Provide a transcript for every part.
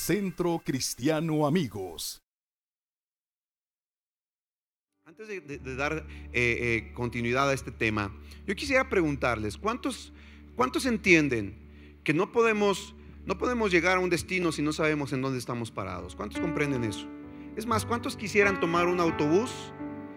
Centro Cristiano Amigos. Antes de, dar eh, eh, continuidad a este tema, yo quisiera preguntarles, ¿cuántos, ¿cuántos entienden que no podemos, no podemos llegar a un destino si no sabemos en dónde estamos parados? ¿Cuántos comprenden eso? Es más, ¿cuántos quisieran tomar un autobús,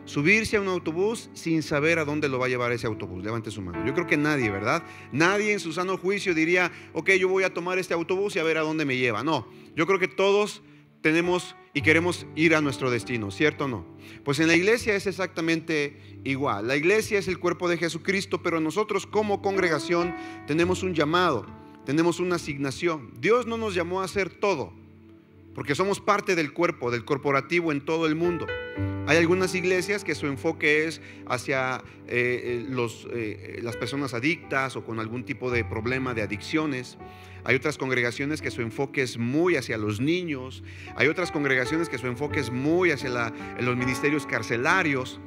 subirse a un autobús sin saber a dónde lo va a llevar ese autobús? Levante su mano. Yo creo que nadie, ¿verdad? Nadie en su sano juicio diría, ok, yo voy a tomar este autobús y a ver a dónde me lleva. No, yo creo que todos tenemos y queremos ir a nuestro destino, ¿cierto o no? Pues en la iglesia es exactamente igual. La iglesia es el cuerpo de Jesucristo, pero nosotros como congregación tenemos un llamado, tenemos una asignación. Dios no nos llamó a hacer todo, porque somos parte del cuerpo, del corporativo en todo el mundo. Hay algunas iglesias que su enfoque es hacia eh, eh, eh, las personas adictas o con algún tipo de problema de adicciones. Hay otras congregaciones que su enfoque es muy hacia los niños. Hay otras congregaciones que su enfoque es muy hacia los ministerios carcelarios.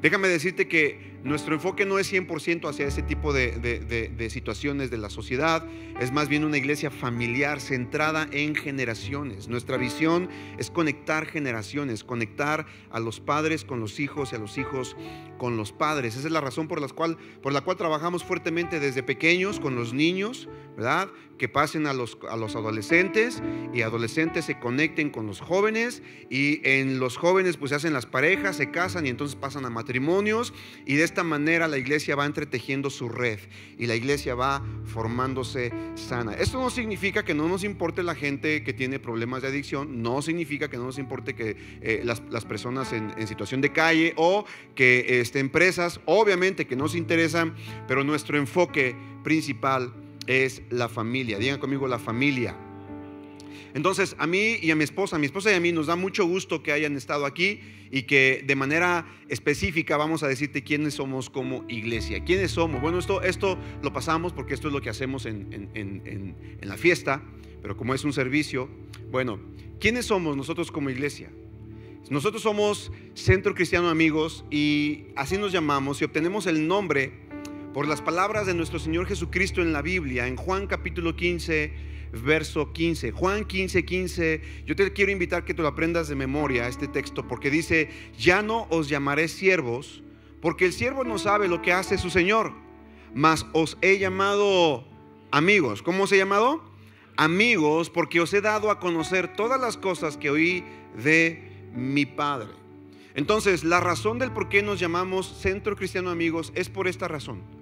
Déjame decirte que nuestro enfoque no es 100% hacia ese tipo de, situaciones de la sociedad, es más bien una iglesia familiar centrada en generaciones. Nuestra visión es conectar generaciones, conectar a los padres con los hijos y a los hijos con los padres. Esa es la razón por la cual, por la cual trabajamos fuertemente desde pequeños con los niños, ¿verdad? Que pasen a los, a los adolescentes y adolescentes se conecten con los jóvenes y en los jóvenes pues se hacen las parejas, se casan y entonces pasan a matrimonios y de esta manera la iglesia va entretejiendo su red y la iglesia va formándose sana. Esto no significa que no nos importe la gente que tiene problemas de adicción, no significa que no nos importe que eh, las, personas en, situación de calle o que este, empresas, obviamente que nos interesan, pero nuestro enfoque principal es la familia. Digan conmigo la familia. Entonces, a mí y a mi esposa, a mi esposa y a mí nos da mucho gusto que hayan estado aquí y que de manera específica vamos a decirte quiénes somos como iglesia. ¿Quiénes somos? Bueno, esto, esto lo pasamos porque esto es lo que hacemos en, en la fiesta, pero como es un servicio, bueno, ¿quiénes somos nosotros como iglesia? Nosotros somos Centro Cristiano Amigos y así nos llamamos y obtenemos el nombre por las palabras de nuestro Señor Jesucristo en la Biblia, en Juan capítulo 15, verso 15. Juan 15, 15, yo te quiero invitar que te lo aprendas de memoria este texto, porque dice, ya no os llamaré siervos, porque el siervo no sabe lo que hace su Señor, mas os he llamado amigos. ¿Cómo os he llamado? Amigos, porque os he dado a conocer todas las cosas que oí de mi Padre. Entonces, la razón del por qué nos llamamos Centro Cristiano Amigos es por esta razón.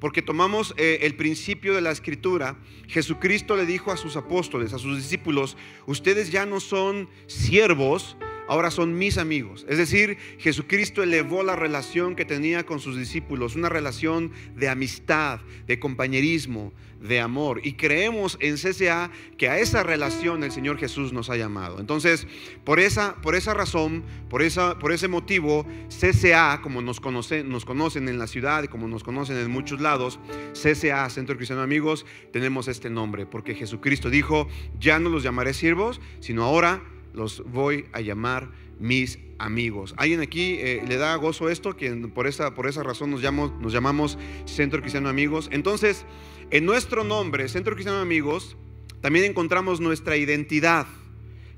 Porque tomamos eh, el principio de la escritura. Jesucristo le dijo a sus apóstoles, a sus discípulos, ustedes ya no son siervos, ahora son mis amigos. Es decir, Jesucristo elevó la relación que tenía con sus discípulos, una relación de amistad, de compañerismo, de amor. Y creemos en CCA que a esa relación el Señor Jesús nos ha llamado. Entonces, por esa, por esa razón, por, esa, por ese motivo, CCA, como nos conocen, nos conocen en la ciudad como nos conocen en muchos lados, CCA, Centro Cristiano Amigos, tenemos este nombre, porque Jesucristo dijo, ya no los llamaré siervos, sino ahora los voy a llamar mis amigos. ¿Alguien aquí eh, le da gozo esto? Que por esa, por esa razón nos, llamamos, nos llamamos Centro Cristiano Amigos. Entonces, en nuestro nombre, Centro Cristiano Amigos, también encontramos nuestra identidad.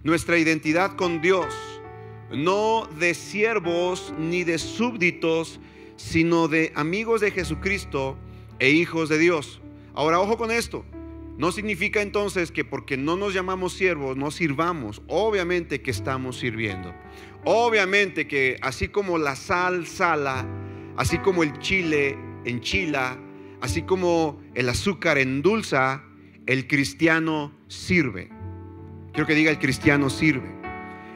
Nuestra identidad con Dios. No de siervos ni de súbditos, sino de amigos de Jesucristo e hijos de Dios. Ahora, ojo con esto. No significa entonces que porque no nos llamamos siervos no sirvamos. Obviamente que estamos sirviendo. Obviamente que así como la sal sala, así como el chile enchila, así como el azúcar endulza, el cristiano sirve. Quiero que diga el cristiano sirve.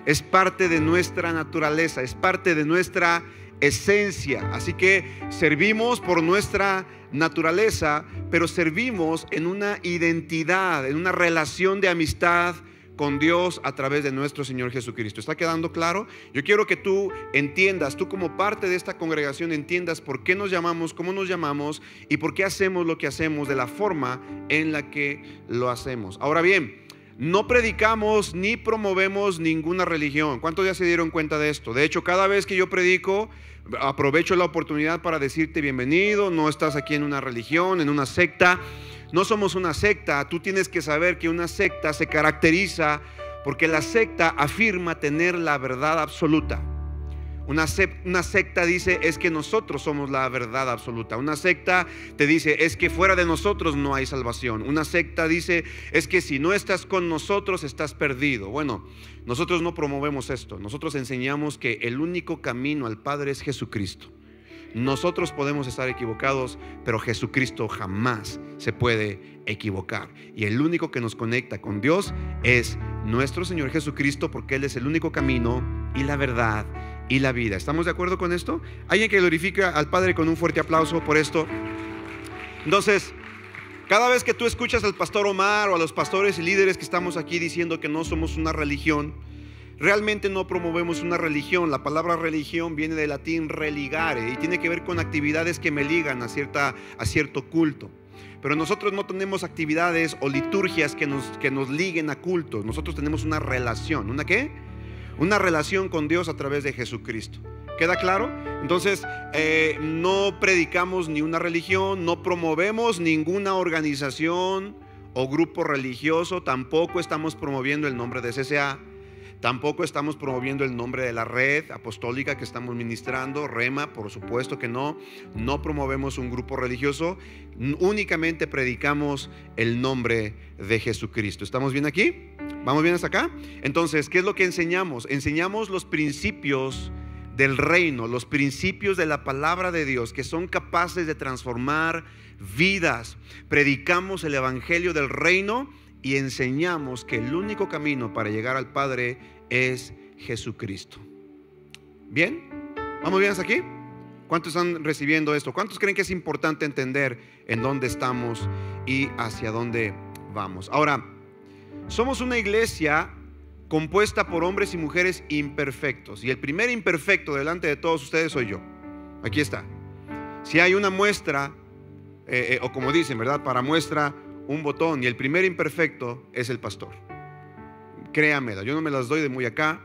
Es parte de nuestra naturaleza, es parte de nuestra esencia. Así que servimos por nuestra naturaleza, pero servimos en una identidad, en una relación de amistad con Dios a través de nuestro Señor Jesucristo. ¿Está quedando claro? Yo quiero que tú entiendas, tú como parte de esta congregación entiendas por qué nos llamamos, cómo nos llamamos y por qué hacemos lo que hacemos de la forma en la que lo hacemos. Ahora bien, no predicamos ni promovemos ninguna religión. ¿Cuántos ya se dieron cuenta de esto? De hecho, cada vez que yo predico, aprovecho la oportunidad para decirte bienvenido, no estás aquí en una religión, en una secta. no somos una secta. Tú tienes que saber que una secta se caracteriza porque la secta afirma tener la verdad absoluta. Una, secta dice es que nosotros somos la verdad absoluta. Una secta te dice es que fuera de nosotros no hay salvación. Una secta dice es que si no estás con nosotros estás perdido. Bueno, nosotros no promovemos esto. Nosotros enseñamos que el único camino al Padre es Jesucristo. Nosotros podemos estar equivocados, pero Jesucristo jamás se puede equivocar. Y el único que nos conecta con Dios es nuestro Señor Jesucristo, porque Él es el único camino y la verdad y la vida. ¿Estamos de acuerdo con esto? ¿Alguien que glorifica al Padre con un fuerte aplauso por esto? Entonces, cada vez que tú escuchas al pastor Omar o a los pastores y líderes que estamos aquí diciendo que no somos una religión, realmente no promovemos una religión. La palabra religión viene del latín religare y tiene que ver con actividades que me ligan a, cierta, a cierto culto. Pero nosotros no tenemos actividades o liturgias que nos, que nos liguen a cultos. Nosotros tenemos una relación. ¿Una qué? Una relación con Dios a través de Jesucristo. ¿Queda claro? Entonces, eh, no predicamos ni una religión, no promovemos ninguna organización o grupo religioso, tampoco estamos promoviendo el nombre de CCA, tampoco estamos promoviendo el nombre de la red apostólica que estamos ministrando, Rema, por supuesto que no, no promovemos un grupo religioso, únicamente predicamos el nombre de Jesucristo. ¿Estamos bien aquí? ¿Vamos bien hasta acá? Entonces, ¿qué es lo que enseñamos? Enseñamos los principios del reino, los principios de la palabra de Dios que son capaces de transformar vidas. Predicamos el evangelio del reino y enseñamos que el único camino para llegar al Padre es Jesucristo. ¿Bien? ¿Vamos bien hasta aquí? ¿Cuántos están recibiendo esto? ¿Cuántos creen que es importante entender en dónde estamos y hacia dónde vamos? Ahora, somos una iglesia compuesta por hombres y mujeres imperfectos. Y el primer imperfecto delante de todos ustedes soy yo. Aquí está. Si hay una muestra, eh, eh, o como dicen, ¿verdad? Para muestra un botón. Y el primer imperfecto es el pastor. Créamela, yo no me las doy de muy acá.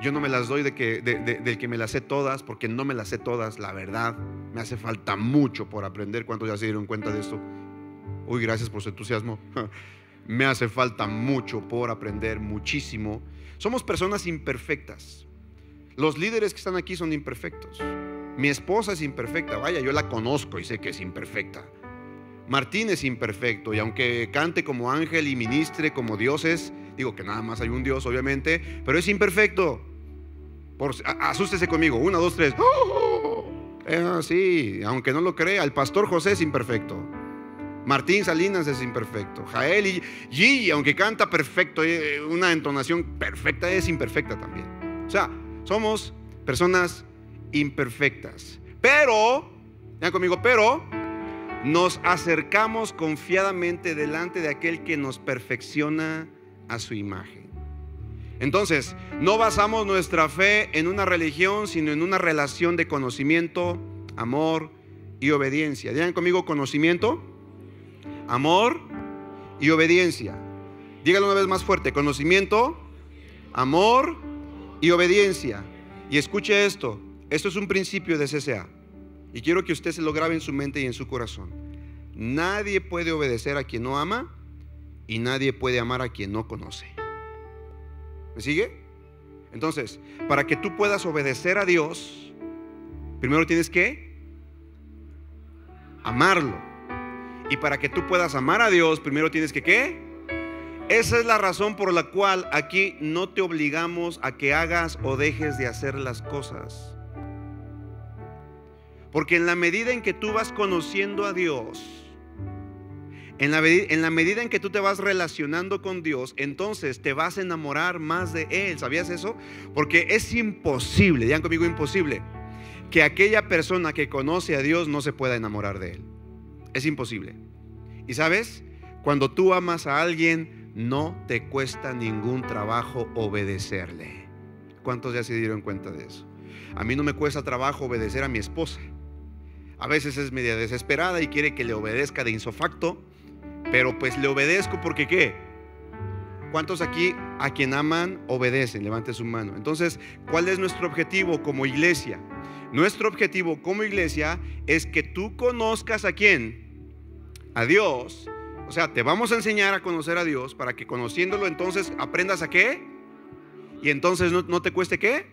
Yo no me las doy de que, del que me las sé todas, porque no me las sé todas, la verdad. Me hace falta mucho por aprender. ¿Cuántos ya se dieron cuenta de esto? Uy, gracias por su entusiasmo. Me hace falta mucho por aprender, muchísimo. Somos personas imperfectas. Los líderes que están aquí son imperfectos. Mi esposa es imperfecta. Vaya, yo la conozco y sé que es imperfecta. Martín es imperfecto y aunque cante como ángel y ministre como dioses, digo que nada más hay un Dios obviamente, pero es imperfecto. Por, asústese conmigo, una, dos, tres. ¡Oh! así, aunque no lo crea, el pastor José es imperfecto. Martín Salinas es imperfecto. Jael y Gigi, aunque canta perfecto, eh, una entonación perfecta, es imperfecta también. O sea, somos personas imperfectas. Pero, vean conmigo, pero nos acercamos confiadamente delante de aquel que nos perfecciona a su imagen. Entonces, no basamos nuestra fe en una religión, sino en una relación de conocimiento, amor y obediencia. Digan conmigo conocimiento, amor y obediencia. Dígalo una vez más fuerte, conocimiento, amor y obediencia. Y escuche esto, esto es un principio de CCA. Y quiero que usted se lo grabe en su mente y en su corazón. Nadie puede obedecer a quien no ama y nadie puede amar a quien no conoce. ¿Me sigue? Entonces, para que tú puedas obedecer a Dios, primero tienes que amarlo. Y para que tú puedas amar a Dios, primero tienes que qué? Esa es la razón por la cual aquí no te obligamos a que hagas o dejes de hacer las cosas. Porque en la medida en que tú vas conociendo a Dios, en la, medida en que tú te vas relacionando con Dios, entonces te vas a enamorar más de Él. ¿Sabías eso? Porque es imposible, digan conmigo imposible, que aquella persona que conoce a Dios no se pueda enamorar de Él. Es imposible. Y sabes, cuando tú amas a alguien, no te cuesta ningún trabajo obedecerle. ¿Cuántos ya se dieron cuenta de eso? A mí no me cuesta trabajo obedecer a mi esposa. A veces es media desesperada y quiere que le obedezca de insofacto, pero pues le obedezco porque ¿qué? ¿Cuántos aquí a quien aman obedecen? Levante su mano. Entonces, ¿cuál es nuestro objetivo como iglesia? Nuestro objetivo como iglesia es que tú conozcas a quién? a Dios, o sea, te vamos a enseñar a conocer a Dios para que conociéndolo entonces aprendas a qué. Y entonces no, te cueste qué.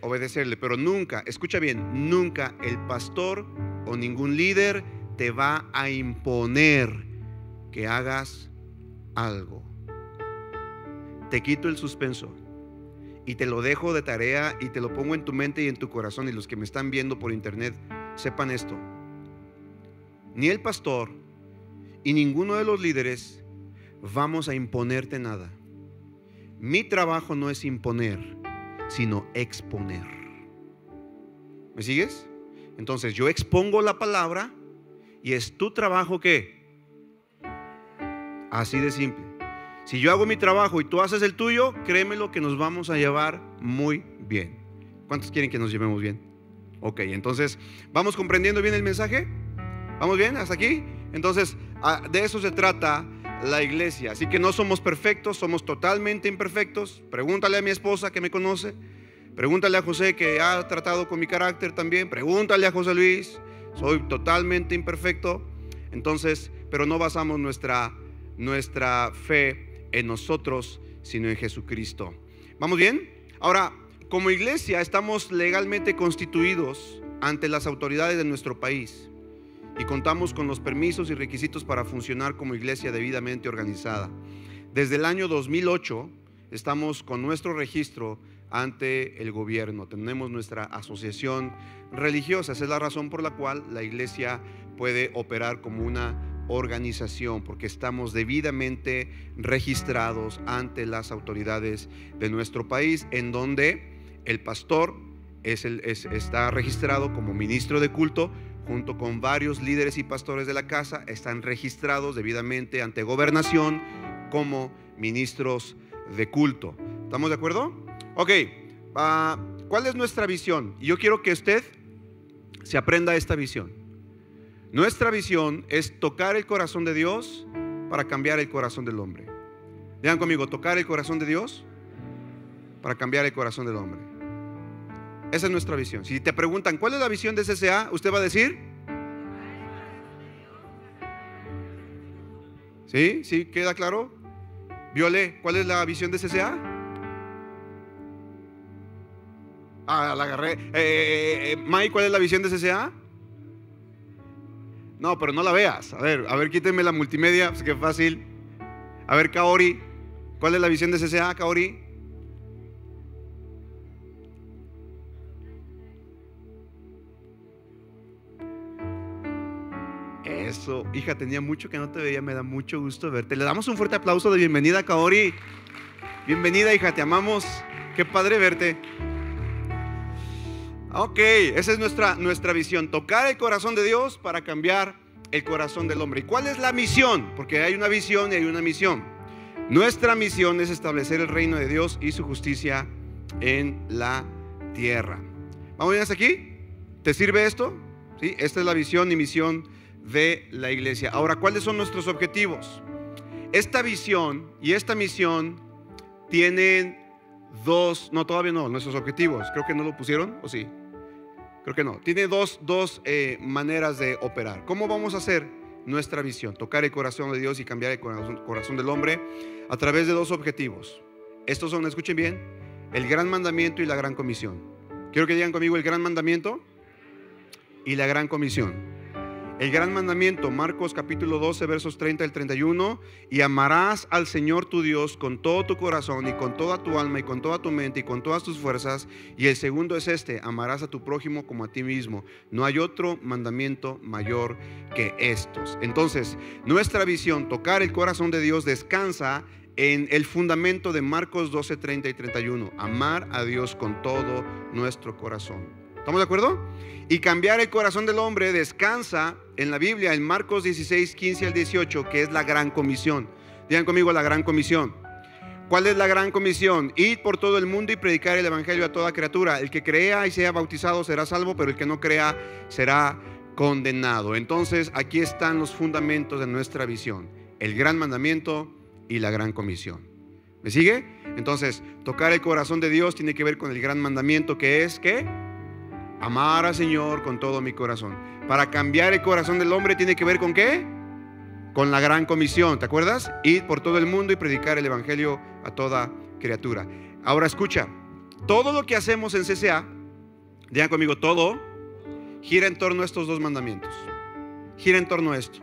Obedecerle. Pero nunca, escucha bien, nunca el pastor o ningún líder te va a imponer que hagas algo. Te quito el suspenso y te lo dejo de tarea y te lo pongo en tu mente y en tu corazón. Y los que me están viendo por internet, sepan esto. Ni el pastor y ninguno de los líderes vamos a imponerte nada. Mi trabajo no es imponer, sino exponer. ¿Me sigues? Entonces yo expongo la palabra y es tu trabajo que así de simple. Si yo hago mi trabajo y tú haces el tuyo, créeme lo que nos vamos a llevar muy bien. ¿Cuántos quieren que nos llevemos bien? Ok, entonces, ¿vamos comprendiendo bien el mensaje? ¿Vamos bien hasta aquí? Entonces, ah, de eso se trata la iglesia. Así que no somos perfectos, somos totalmente imperfectos. Pregúntale a mi esposa que me conoce. Pregúntale a José que ha tratado con mi carácter también. Pregúntale a José Luis. Soy totalmente imperfecto. Entonces, pero no basamos nuestra, nuestra fe en nosotros, sino en Jesucristo. ¿Vamos bien? Ahora, como iglesia estamos legalmente constituidos ante las autoridades de nuestro país y contamos con los permisos y requisitos para funcionar como iglesia debidamente organizada. Desde el año 2008 estamos con nuestro registro ante el gobierno. Tenemos nuestra asociación religiosa. Esa es la razón por la cual la iglesia puede operar como una organización, porque estamos debidamente registrados ante las autoridades de nuestro país, en donde el pastor está registrado como ministro de culto, junto con varios líderes y pastores de la casa, están registrados debidamente ante gobernación como ministros de culto. ¿Estamos de acuerdo? Ok, ah, ¿cuál es nuestra visión? Yo quiero que usted se aprenda esta visión. Nuestra visión es tocar el corazón de Dios para cambiar el corazón del hombre. Digan conmigo, tocar el corazón de Dios para cambiar el corazón del hombre. Esa es nuestra visión. Si te preguntan, ¿cuál es la visión de CCA? Usted va a decir. ¿Sí? ¿Sí? ¿Queda claro? Viole, ¿cuál es la visión de CCA? Ah, la agarré. Eh, eh, eh, Mike, ¿cuál es la visión de CCA? No, pero no la veas. A ver, a ver, quítenme la multimedia, pues qué fácil. A ver, Kaori, ¿cuál es la visión de CCA, Kaori? Eso, hija, tenía mucho que no te veía, me da mucho gusto verte. Le damos un fuerte aplauso de bienvenida, Kaori. Bienvenida, hija, te amamos. Qué padre verte. Ok, esa es nuestra, nuestra visión, tocar el corazón de Dios para cambiar el corazón del hombre. ¿Y cuál es la misión? Porque hay una visión y hay una misión. Nuestra misión es establecer el reino de Dios y su justicia en la tierra. ¿Vamos bien hasta aquí? ¿Te sirve esto? ¿Sí? Esta es la visión y misión de la iglesia. Ahora, ¿cuáles son nuestros objetivos? Esta visión y esta misión tienen dos, no, todavía no, nuestros objetivos. Creo que no lo pusieron, ¿o sí? Creo que no. Tiene dos, eh, maneras de operar. ¿Cómo vamos a hacer nuestra visión? Tocar el corazón de Dios y cambiar el corazón, corazón del hombre a través de dos objetivos. Estos son, escuchen bien, el gran mandamiento y la gran comisión. Quiero que digan conmigo el gran mandamiento y la gran comisión. El gran mandamiento, Marcos capítulo 12, versos 30 al 31, y amarás al Señor tu Dios con todo tu corazón y con toda tu alma y con toda tu mente y con todas tus fuerzas. Y el segundo es este, amarás a tu prójimo como a ti mismo. No hay otro mandamiento mayor que estos. Entonces, nuestra visión, tocar el corazón de Dios, descansa en el fundamento de Marcos 12, 30 y 31. Amar a Dios con todo nuestro corazón. ¿Estamos de acuerdo? Y cambiar el corazón del hombre descansa en la Biblia, en Marcos 16, 15 al 18, que es la gran comisión. Digan conmigo la gran comisión. ¿Cuál es la gran comisión? Ir por todo el mundo y predicar el Evangelio a toda criatura. El que crea y sea bautizado será salvo, pero el que no crea será condenado. Entonces aquí están los fundamentos de nuestra visión. El gran mandamiento y la gran comisión. ¿Me sigue? Entonces, tocar el corazón de Dios tiene que ver con el gran mandamiento que es que Amar al Señor con todo mi corazón. Para cambiar el corazón del hombre tiene que ver con qué? con la gran comisión, ¿te acuerdas? Ir por todo el mundo y predicar el Evangelio a toda criatura. Ahora escucha, todo lo que hacemos en CCA, digan conmigo, todo gira en torno a estos dos mandamientos. Gira en torno a esto.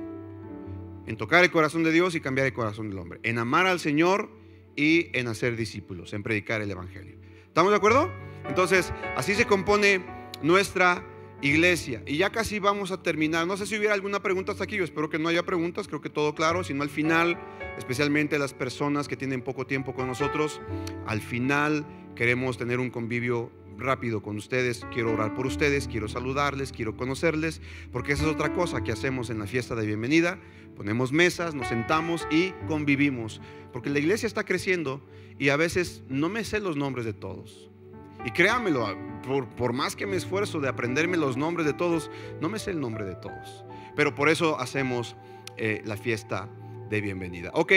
En tocar el corazón de Dios y cambiar el corazón del hombre. En amar al Señor y en hacer discípulos, en predicar el Evangelio. ¿Estamos de acuerdo? Entonces, así se compone nuestra iglesia. Y ya casi vamos a terminar. No sé si hubiera alguna pregunta hasta aquí. Yo espero que no haya preguntas. Creo que todo claro. Sino al final, especialmente las personas que tienen poco tiempo con nosotros, al final queremos tener un convivio rápido con ustedes. Quiero orar por ustedes. Quiero saludarles. Quiero conocerles. Porque esa es otra cosa que hacemos en la fiesta de bienvenida. Ponemos mesas, nos sentamos y convivimos. Porque la iglesia está creciendo y a veces no me sé los nombres de todos. Y créanmelo, por, por, más que me esfuerzo de aprenderme los nombres de todos, no me sé el nombre de todos. Pero por eso hacemos eh, la fiesta de bienvenida. Ok,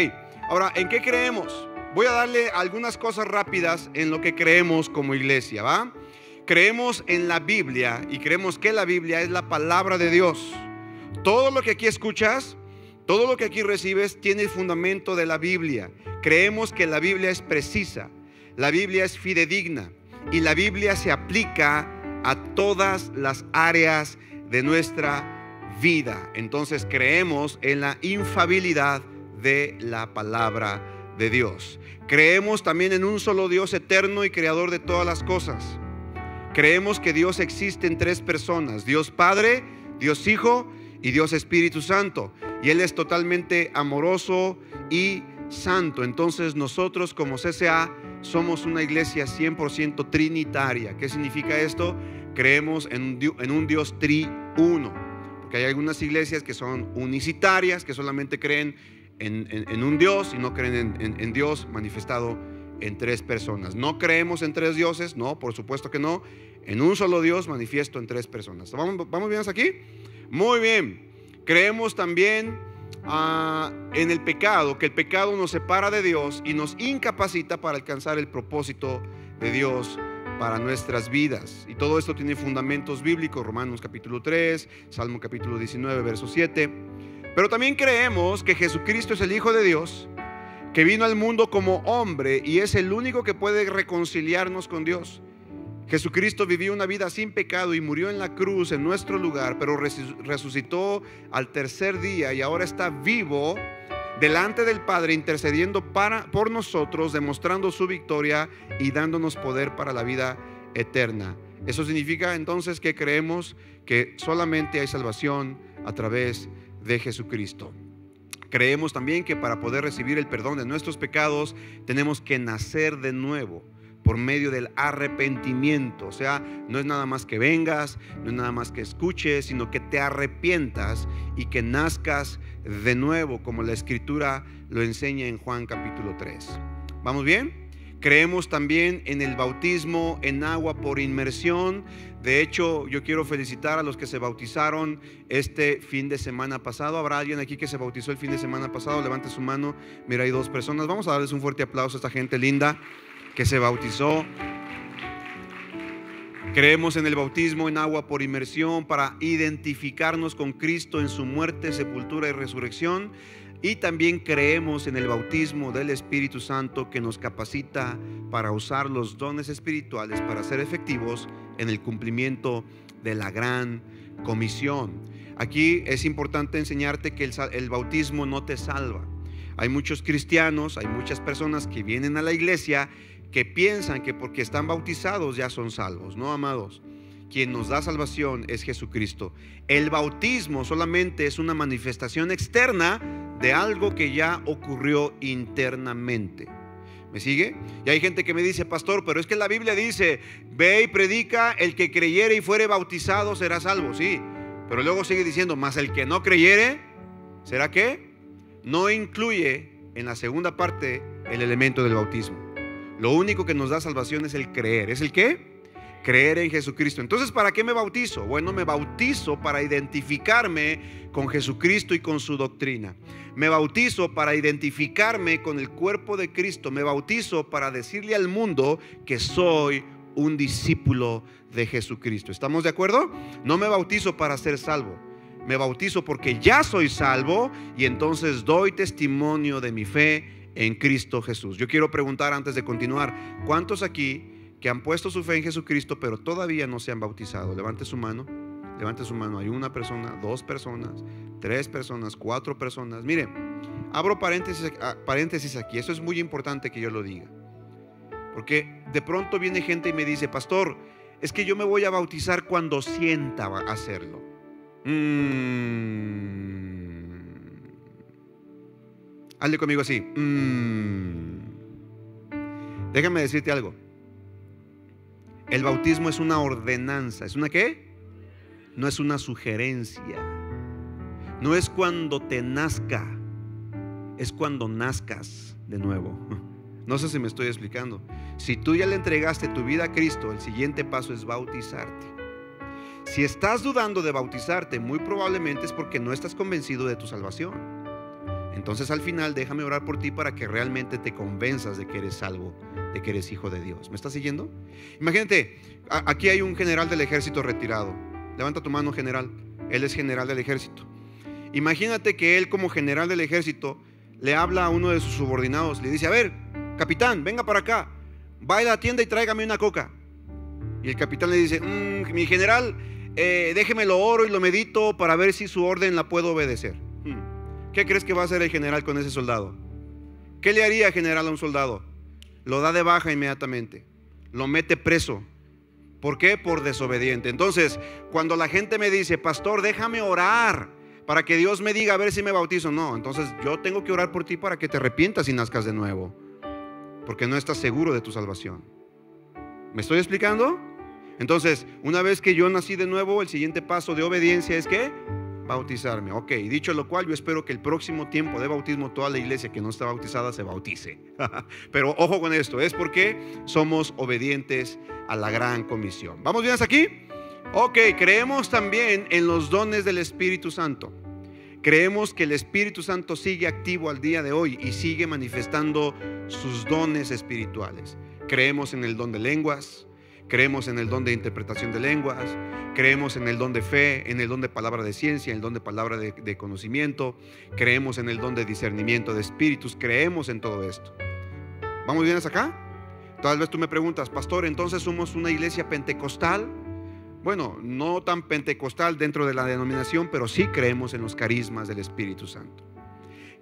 ahora, ¿en qué creemos? Voy a darle algunas cosas rápidas en lo que creemos como iglesia, ¿va? Creemos en la Biblia y creemos que la Biblia es la palabra de Dios. Todo lo que aquí escuchas, todo lo que aquí recibes tiene el fundamento de la Biblia. Creemos que la Biblia es precisa, la Biblia es fidedigna y la Biblia se aplica a todas las áreas de nuestra vida. Entonces creemos en la infabilidad de la palabra de Dios. Creemos también en un solo Dios eterno y creador de todas las cosas. Creemos que Dios existe en tres personas, Dios Padre, Dios Hijo y Dios Espíritu Santo. Y Él es totalmente amoroso y santo. Entonces nosotros como CCA somos una iglesia 100% trinitaria. ¿Qué significa esto? Creemos en, un Dios triuno. Porque hay algunas iglesias que son unicitarias, que solamente creen en, un Dios y no creen en, Dios manifestado en tres personas. No creemos en tres dioses, no, por supuesto que no. En un solo Dios manifiesto en tres personas. ¿Vamos, vamos bien hasta aquí? Muy bien. Creemos también Ah, en el pecado, que el pecado nos separa de Dios y nos incapacita para alcanzar el propósito de Dios para nuestras vidas. Y todo esto tiene fundamentos bíblicos, Romanos capítulo 3, Salmo capítulo 19, verso 7. Pero también creemos que Jesucristo es el Hijo de Dios, que vino al mundo como hombre y es el único que puede reconciliarnos con Dios. Jesucristo vivió una vida sin pecado y murió en la cruz en nuestro lugar, pero resucitó al tercer día y ahora está vivo delante del Padre intercediendo para, por nosotros, demostrando su victoria y dándonos poder para la vida eterna. Eso significa entonces que creemos que solamente hay salvación a través de Jesucristo. Creemos también que para poder recibir el perdón de nuestros pecados tenemos que nacer de nuevo por medio del arrepentimiento. O sea, no es nada más que vengas, no es nada más que escuches, sino que te arrepientas y que nazcas de nuevo, como la escritura lo enseña en Juan capítulo 3. ¿Vamos bien? Creemos también en el bautismo en agua por inmersión. De hecho, yo quiero felicitar a los que se bautizaron este fin de semana pasado. ¿Habrá alguien aquí que se bautizó el fin de semana pasado? Levante su mano. Mira, hay dos personas. Vamos a darles un fuerte aplauso a esta gente linda que se bautizó. Creemos en el bautismo en agua por inmersión para identificarnos con Cristo en su muerte, sepultura y resurrección. Y también creemos en el bautismo del Espíritu Santo que nos capacita para usar los dones espirituales para ser efectivos en el cumplimiento de la gran comisión. Aquí es importante enseñarte que el, bautismo no te salva. Hay muchos cristianos, hay muchas personas que vienen a la iglesia que piensan que porque están bautizados ya son salvos. No, amados. Quien nos da salvación es Jesucristo. El bautismo solamente es una manifestación externa de algo que ya ocurrió internamente. ¿Me sigue? Y hay gente que me dice, pastor, pero es que la Biblia dice, ve y predica, el que creyere y fuere bautizado será salvo. Sí, pero luego sigue diciendo, más el que no creyere, ¿será qué? No incluye en la segunda parte el elemento del bautismo. Lo único que nos da salvación es el creer. ¿Es el qué? Creer en Jesucristo. Entonces, ¿para qué me bautizo? Bueno, me bautizo para identificarme con Jesucristo y con su doctrina. Me bautizo para identificarme con el cuerpo de Cristo. Me bautizo para decirle al mundo que soy un discípulo de Jesucristo. ¿Estamos de acuerdo? No me bautizo para ser salvo. me bautizo porque ya soy salvo y entonces doy testimonio de mi fe en Cristo Jesús. Yo quiero preguntar antes de continuar, ¿cuántos aquí que han puesto su fe en Jesucristo pero todavía no se han bautizado? Levante su mano, levante su mano. Hay una persona, dos personas, tres personas, cuatro personas. Mire, abro paréntesis, aquí, eso es muy importante que yo lo diga. Porque de pronto viene gente y me dice, pastor, es que yo me voy a bautizar cuando sienta hacerlo. Mm. Hazle conmigo así. Mm. Déjame decirte algo. El bautismo es una ordenanza. ¿Es una qué? No es una sugerencia. No es cuando te nazca. Es cuando nazcas de nuevo. No sé si me estoy explicando. Si tú ya le entregaste tu vida a Cristo, el siguiente paso es bautizarte. Si estás dudando de bautizarte, muy probablemente es porque no estás convencido de tu salvación. Entonces al final déjame orar por ti para que realmente te convenzas de que eres salvo, de que eres hijo de Dios. ¿Me estás siguiendo? Imagínate, aquí hay un general del ejército retirado. Levanta tu mano, general. Él es general del ejército. Imagínate que él como general del ejército le habla a uno de sus subordinados, le dice, a ver, capitán, venga para acá va a la tienda y tráigame una coca. Y el capitán le dice, mm, mi general, eh, déjeme lo oro y lo medito para ver si su orden la puedo obedecer. ¿Qué crees que va a hacer el general con ese soldado? ¿Qué le haría general a un soldado? Lo da de baja inmediatamente, lo mete preso. ¿Por qué? Por desobediente. Entonces, cuando la gente me dice, pastor, déjame orar para que Dios me diga a ver si me bautizo, no, entonces yo tengo que orar por ti para que te arrepientas y nazcas de nuevo porque no estás seguro de tu salvación. ¿Me estoy explicando? Entonces, una vez que yo nací de nuevo, el siguiente paso de obediencia es que bautizarme. Ok, dicho lo cual, yo espero que el próximo tiempo de bautismo toda la iglesia que no está bautizada se bautice. Pero ojo con esto, es porque somos obedientes a la gran comisión. ¿Vamos bien hasta aquí? Ok, creemos también en los dones del Espíritu Santo. Creemos que el Espíritu Santo sigue activo al día de hoy y sigue manifestando sus dones espirituales. Creemos en el don de lenguas, creemos en el don de interpretación de lenguas, creemos en el don de fe, en el don de palabra de ciencia, en el don de palabra de, conocimiento, creemos en el don de discernimiento de espíritus, creemos en todo esto. ¿Vamos bien hasta acá? Tal vez tú me preguntas, pastor, entonces somos una iglesia pentecostal bueno, no tan pentecostal dentro de la denominación, pero sí creemos en los carismas del Espíritu Santo.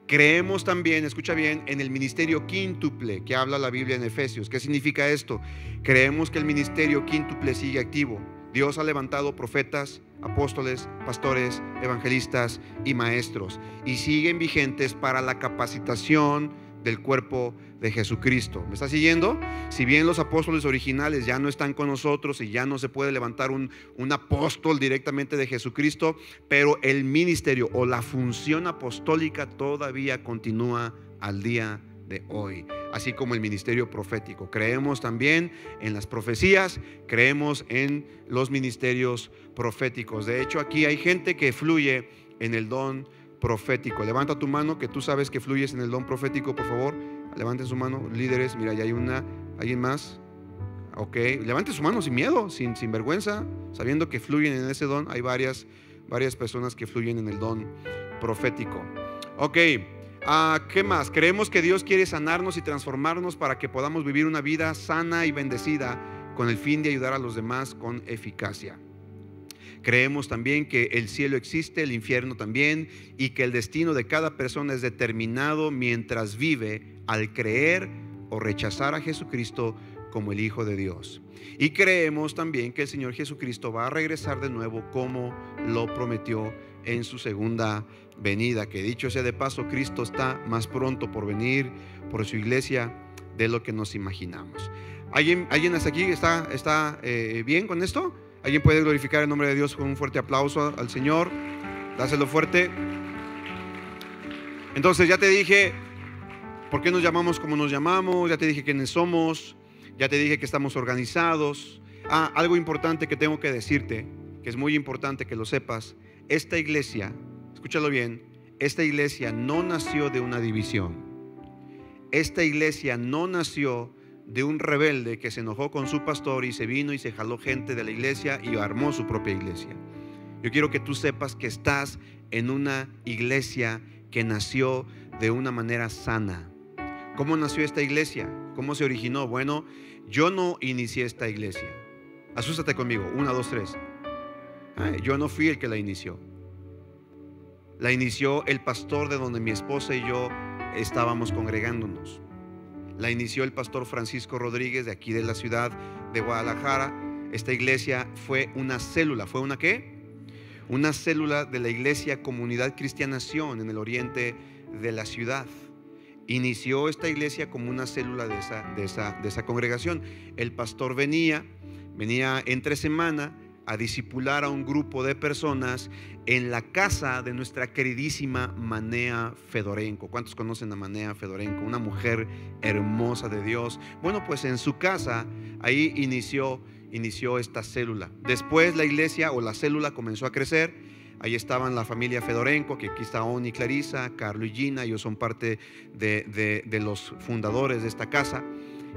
Creemos también, escucha bien, en el ministerio quíntuple que habla la Biblia en Efesios. ¿Qué significa esto? Creemos que el ministerio quíntuple sigue activo. Dios ha levantado profetas, apóstoles, pastores, evangelistas y maestros y siguen vigentes para la capacitación del cuerpo de Jesucristo. ¿Me está siguiendo? Si bien los apóstoles originales ya no están con nosotros y ya no se puede levantar un, un apóstol directamente de Jesucristo, pero el ministerio o la función apostólica todavía continúa al día de hoy, así como el ministerio profético. Creemos también en las profecías, creemos en los ministerios proféticos. De hecho, aquí hay gente que fluye en el don profético. Levanta tu mano que tú sabes que fluyes en el don profético, por favor. Levanten su mano, líderes. Mira, ya hay una, alguien más. Ok, levanten su mano sin miedo, sin, sin vergüenza, sabiendo que fluyen en ese don. Hay varias, varias personas que fluyen en el don profético. Ok, uh, ¿qué más? Creemos que Dios quiere sanarnos y transformarnos para que podamos vivir una vida sana y bendecida con el fin de ayudar a los demás con eficacia. Creemos también que el cielo existe, el infierno también, y que el destino de cada persona es determinado mientras vive al creer o rechazar a Jesucristo como el Hijo de Dios. Y creemos también que el Señor Jesucristo va a regresar de nuevo como lo prometió en su segunda venida. Que dicho sea de paso, Cristo está más pronto por venir por su iglesia de lo que nos imaginamos. ¿Alguien, alguien hasta aquí está, está eh, bien con esto? ¿Alguien puede glorificar el nombre de Dios con un fuerte aplauso al Señor? Dáselo fuerte. Entonces ya te dije por qué nos llamamos como nos llamamos, ya te dije quiénes somos, ya te dije que estamos organizados. Ah, algo importante que tengo que decirte, que es muy importante que lo sepas, esta iglesia, escúchalo bien, esta iglesia no nació de una división. Esta iglesia no nació de un rebelde que se enojó con su pastor y se vino y se jaló gente de la iglesia y armó su propia iglesia. Yo quiero que tú sepas que estás en una iglesia que nació de una manera sana. ¿Cómo nació esta iglesia? ¿Cómo se originó? Bueno, yo no inicié esta iglesia. Asústate conmigo. Una, dos, tres. yo no fui el que la inició. La inició el pastor de donde mi esposa y yo estábamos congregándonos. La inició el pastor Francisco Rodríguez de aquí de la ciudad de Guadalajara. Esta iglesia fue una célula. ¿Fue una qué? Una célula de la iglesia Comunidad Cristianación en el oriente de la ciudad. Inició esta iglesia como una célula de esa, de esa, de esa congregación. El pastor venía, venía entre semana a disipular a un grupo de personas en la casa de nuestra queridísima Manea Fedorenko. ¿Cuántos conocen a Manea Fedorenko? Una mujer hermosa de Dios. Bueno, pues en su casa ahí inició, inició esta célula. Después la iglesia o la célula comenzó a crecer. Ahí estaban la familia Fedorenko, que aquí está Oni Clarisa, Carlo y Gina, ellos son parte de, de los fundadores de esta casa.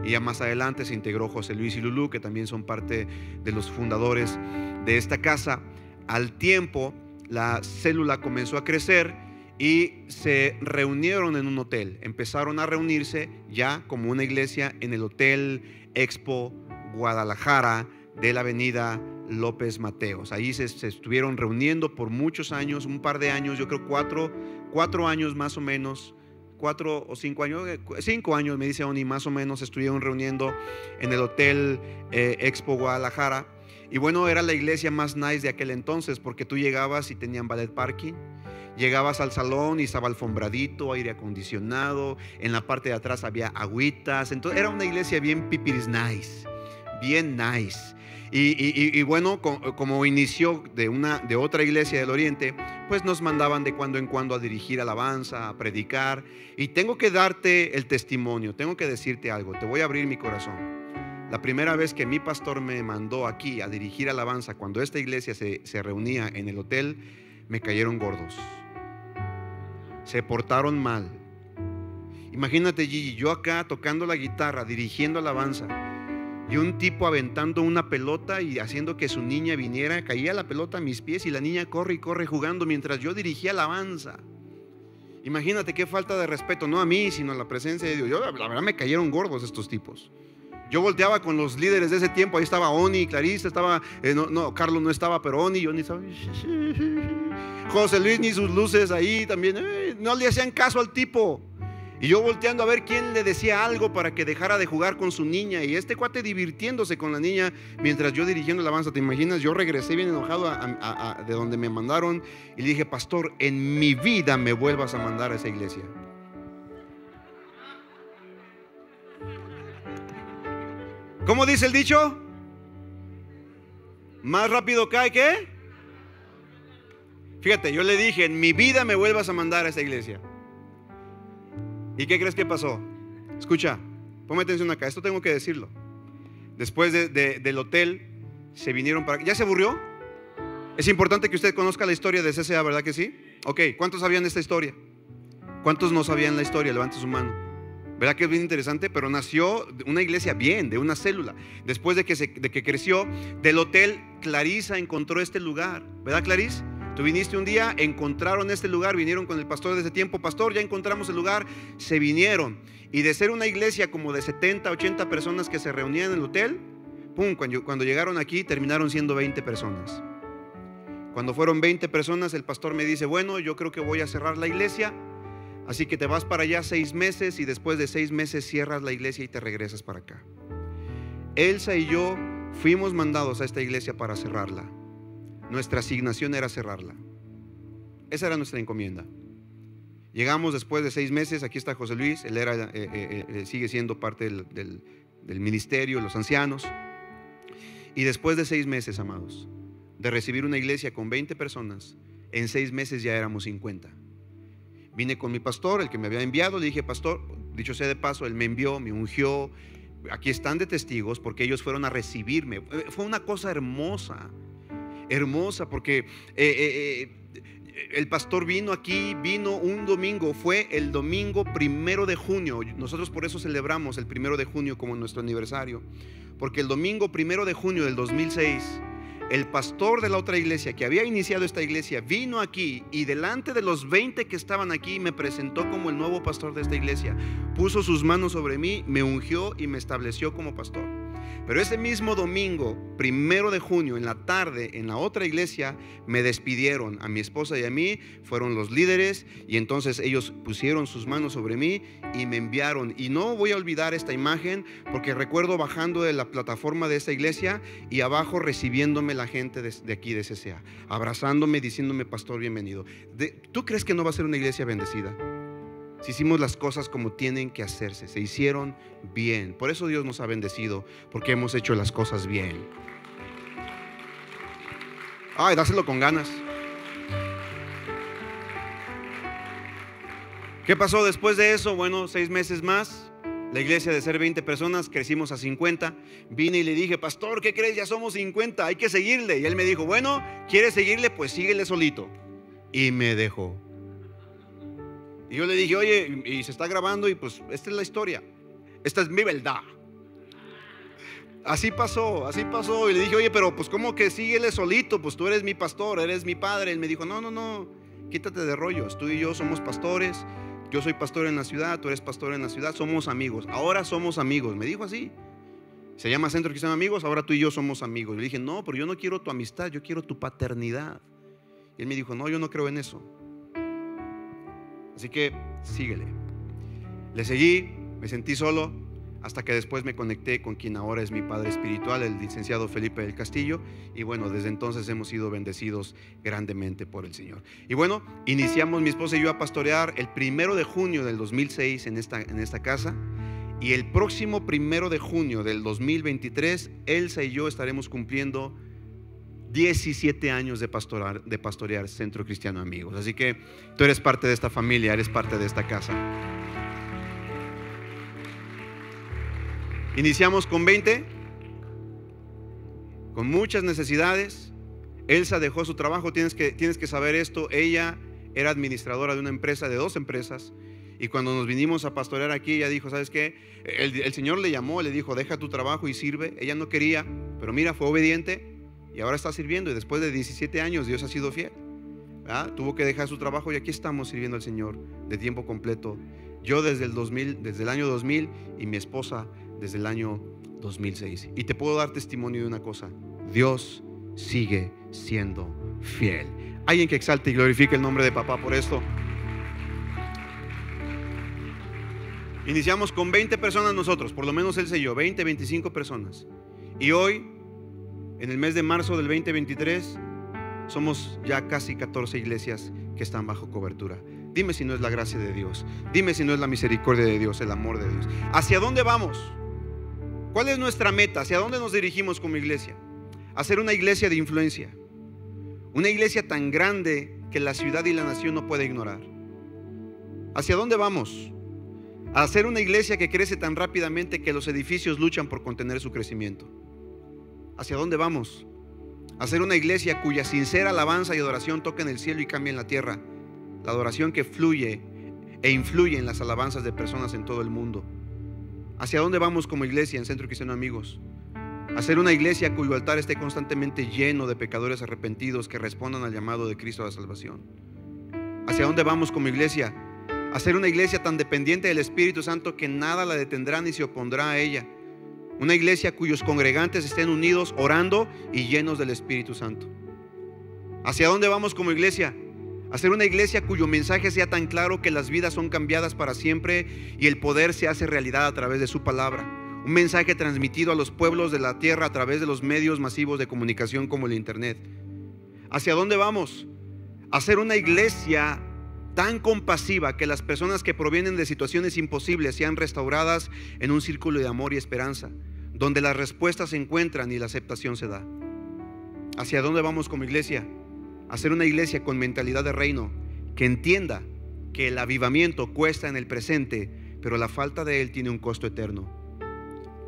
Y ya más adelante se integró José Luis y Lulú, que también son parte de los fundadores de esta casa. Al tiempo, la célula comenzó a crecer y se reunieron en un hotel. Empezaron a reunirse ya como una iglesia en el Hotel Expo Guadalajara de la avenida López Mateos. Ahí se, estuvieron reuniendo por muchos años, un par de años, yo creo cuatro, cuatro años más o menos cuatro o cinco años, eh, cinco años me dice Oni, más o menos estuvieron reuniendo en el Hotel eh, Expo Guadalajara. Y bueno, era la iglesia más nice de aquel entonces porque tú llegabas y tenían ballet parking. Llegabas al salón y estaba alfombradito, aire acondicionado. En la parte de atrás había agüitas. Entonces era una iglesia bien pipiris nice, bien nice. Y, bueno, como inició de, una, de otra iglesia del Oriente, pues nos mandaban de cuando en cuando a dirigir alabanza, a predicar. Y tengo que darte el testimonio, tengo que decirte algo, te voy a abrir mi corazón. La primera vez que mi pastor me mandó aquí a dirigir alabanza, cuando esta iglesia se, se reunía en el hotel, me cayeron gordos. Se portaron mal. Imagínate Gigi, yo acá tocando la guitarra, dirigiendo alabanza y un tipo aventando una pelota y haciendo que su niña viniera, caía la pelota a mis pies y la niña corre y corre jugando mientras yo dirigía alabanza. Imagínate qué falta de respeto, no a mí, sino a la presencia de Dios. Yo, la verdad me cayeron gordos estos tipos. Yo volteaba con los líderes de ese tiempo, ahí estaba Oni, Clarista, estaba, eh, no, Carlos no estaba, pero Oni, Oni estaba, José Luis ni sus luces ahí también, eh, no le hacían caso al tipo. Y yo volteando a ver quién le decía algo para que dejara de jugar con su niña. Y este cuate divirtiéndose con la niña mientras yo dirigiendo la alabanza. ¿Te imaginas? Yo regresé bien enojado de donde me mandaron y le dije, pastor, en mi vida me vuelvas a mandar a esa iglesia. ¿Cómo dice el dicho? Más rápido cae que. Fíjate, yo le dije, en mi vida me vuelvas a mandar a esa iglesia. ¿Y qué crees que pasó? Escucha, ponme atención acá, esto tengo que decirlo. Después del hotel, se vinieron para... ¿Ya se aburrió? Es importante que usted conozca la historia de CCA, ¿verdad que sí? Ok, ¿cuántos sabían esta historia? ¿Cuántos no sabían la historia? Levante su mano. ¿Verdad que es bien interesante? Pero nació una iglesia bien, de una célula. Después de que, de creció, del hotel, Clarisa encontró este lugar. ¿Verdad, Clarisa? Tú viniste un día, encontraron este lugar, vinieron con el pastor de ese tiempo, pastor, ya encontramos el lugar, se vinieron. Y de ser una iglesia como de 70, 80 personas que se reunían en el hotel, pum, cuando, cuando llegaron aquí terminaron siendo 20 personas. Cuando fueron 20 personas, el pastor me dice, bueno, yo creo que voy a cerrar la iglesia, así que te vas para allá seis meses y después de seis meses cierras la iglesia y te regresas para acá. Elsa y yo fuimos mandados a esta iglesia para cerrarla nuestra asignación era cerrarla. Esa era nuestra encomienda. Llegamos después de seis meses, aquí está José Luis, él era, eh, eh, eh, sigue siendo parte del, del ministerio, los ancianos. Y después de seis meses, amados, de recibir una iglesia con 20 personas, en seis meses ya éramos 50. Vine con mi pastor, el que me había enviado, le dije, pastor, dicho sea de paso, él me envió, me ungió, aquí están de testigos porque ellos fueron a recibirme. Fue una cosa hermosa hermosa porque eh, eh, eh, el pastor vino aquí, vino un domingo, fue el domingo primero de junio. Nosotros por eso celebramos el primero de junio como nuestro aniversario, porque el domingo primero de junio del 2006 el pastor de la otra iglesia que había iniciado esta iglesia vino aquí y delante de los 20 que estaban aquí me presentó como el nuevo pastor de esta iglesia. Puso sus manos sobre mí, me ungió y me estableció como pastor. Pero ese mismo domingo, primero de junio, en la tarde, en la otra iglesia, me despidieron a mi esposa y a mí, fueron los líderes y entonces ellos pusieron sus manos sobre mí y me enviaron. Y no voy a olvidar esta imagen porque recuerdo bajando de la plataforma de esta iglesia y abajo recibiéndome la gente de, aquí de CCA, abrazándome, diciéndome, pastor, bienvenido. ¿Tú crees que no va a ser una iglesia bendecida? Si hicimos las cosas como tienen que hacerse, se hicieron bien. Por eso Dios nos ha bendecido, porque hemos hecho las cosas bien. Ay, dáselo con ganas. ¿Qué pasó después de eso? Bueno, seis meses más. La iglesia de ser 20 personas, crecimos a 50. Vine y le dije, pastor, ¿qué crees? Ya somos 50, hay que seguirle. Y él me dijo, bueno, ¿quieres seguirle? Pues síguele solito. Y me dejó. Y yo le dije, oye, y se está grabando y pues esta es la historia. Esta es mi verdad. Así pasó, así pasó. Y le dije, oye, pero pues ¿cómo que síguele solito? Pues tú eres mi pastor, eres mi padre. Él me dijo, no, no, no, quítate de rollos. Tú y yo somos pastores. Yo soy pastor en la ciudad, tú eres pastor en la ciudad. Somos amigos. Ahora somos amigos. Me dijo así. Se llama Centro Cristiano Amigos. Ahora tú y yo somos amigos. Le dije, no, pero yo no quiero tu amistad, yo quiero tu paternidad. Y él me dijo, no, yo no creo en eso. Así que síguele. Le seguí, me sentí solo, hasta que después me conecté con quien ahora es mi padre espiritual, el licenciado Felipe del Castillo, y bueno, desde entonces hemos sido bendecidos grandemente por el Señor. Y bueno, iniciamos mi esposa y yo a pastorear el primero de junio del 2006 en esta, en esta casa, y el próximo primero de junio del 2023, Elsa y yo estaremos cumpliendo 17 años de, pastorar, de pastorear Centro Cristiano Amigos. Así que tú eres parte de esta familia, eres parte de esta casa. Iniciamos con 20, con muchas necesidades. Elsa dejó su trabajo, tienes que, tienes que saber esto. Ella era administradora de una empresa, de dos empresas. Y cuando nos vinimos a pastorear aquí, ella dijo, ¿sabes qué? El, el Señor le llamó, le dijo, deja tu trabajo y sirve. Ella no quería, pero mira, fue obediente y ahora está sirviendo y después de 17 años Dios ha sido fiel. Tuvo que dejar su trabajo y aquí estamos sirviendo al Señor de tiempo completo. Yo desde el 2000, desde el año 2000 y mi esposa desde el año 2006. Y te puedo dar testimonio de una cosa. Dios sigue siendo fiel. Alguien que exalte y glorifique el nombre de papá por esto. Iniciamos con 20 personas nosotros, por lo menos él se yo, 20, 25 personas. Y hoy en el mes de marzo del 2023 somos ya casi 14 iglesias que están bajo cobertura. Dime si no es la gracia de Dios. Dime si no es la misericordia de Dios, el amor de Dios. ¿Hacia dónde vamos? ¿Cuál es nuestra meta? ¿Hacia dónde nos dirigimos como iglesia? Hacer una iglesia de influencia. Una iglesia tan grande que la ciudad y la nación no puede ignorar. ¿Hacia dónde vamos? A hacer una iglesia que crece tan rápidamente que los edificios luchan por contener su crecimiento. ¿Hacia dónde vamos? Hacer una iglesia cuya sincera alabanza y adoración toquen el cielo y cambien la tierra. La adoración que fluye e influye en las alabanzas de personas en todo el mundo. ¿Hacia dónde vamos como iglesia en Centro Cristiano Amigos? Hacer una iglesia cuyo altar esté constantemente lleno de pecadores arrepentidos que respondan al llamado de Cristo a la salvación. ¿Hacia dónde vamos como iglesia? Hacer una iglesia tan dependiente del Espíritu Santo que nada la detendrá ni se opondrá a ella una iglesia cuyos congregantes estén unidos orando y llenos del Espíritu Santo. ¿Hacia dónde vamos como iglesia? Hacer una iglesia cuyo mensaje sea tan claro que las vidas son cambiadas para siempre y el poder se hace realidad a través de su palabra. Un mensaje transmitido a los pueblos de la tierra a través de los medios masivos de comunicación como el Internet. ¿Hacia dónde vamos? Hacer una iglesia tan compasiva que las personas que provienen de situaciones imposibles sean restauradas en un círculo de amor y esperanza donde las respuestas se encuentran y la aceptación se da. ¿Hacia dónde vamos como iglesia? Hacer una iglesia con mentalidad de reino, que entienda que el avivamiento cuesta en el presente, pero la falta de él tiene un costo eterno.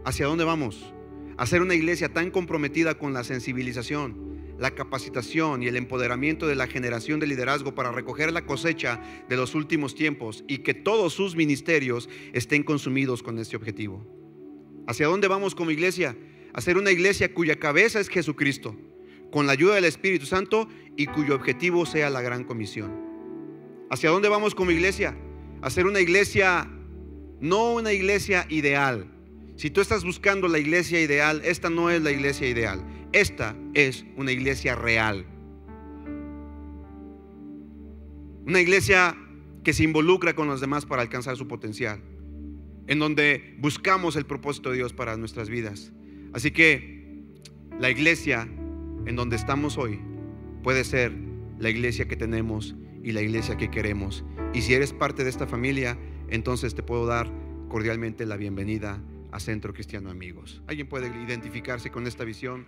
¿Hacia dónde vamos? Hacer una iglesia tan comprometida con la sensibilización, la capacitación y el empoderamiento de la generación de liderazgo para recoger la cosecha de los últimos tiempos y que todos sus ministerios estén consumidos con este objetivo. ¿Hacia dónde vamos como iglesia? A ser una iglesia cuya cabeza es Jesucristo, con la ayuda del Espíritu Santo y cuyo objetivo sea la gran comisión. ¿Hacia dónde vamos como iglesia? Hacer una iglesia, no una iglesia ideal. Si tú estás buscando la iglesia ideal, esta no es la iglesia ideal. Esta es una iglesia real. Una iglesia que se involucra con los demás para alcanzar su potencial. En donde buscamos el propósito de Dios para nuestras vidas. Así que la iglesia en donde estamos hoy puede ser la iglesia que tenemos y la iglesia que queremos. Y si eres parte de esta familia, entonces te puedo dar cordialmente la bienvenida a Centro Cristiano Amigos. ¿Alguien puede identificarse con esta visión?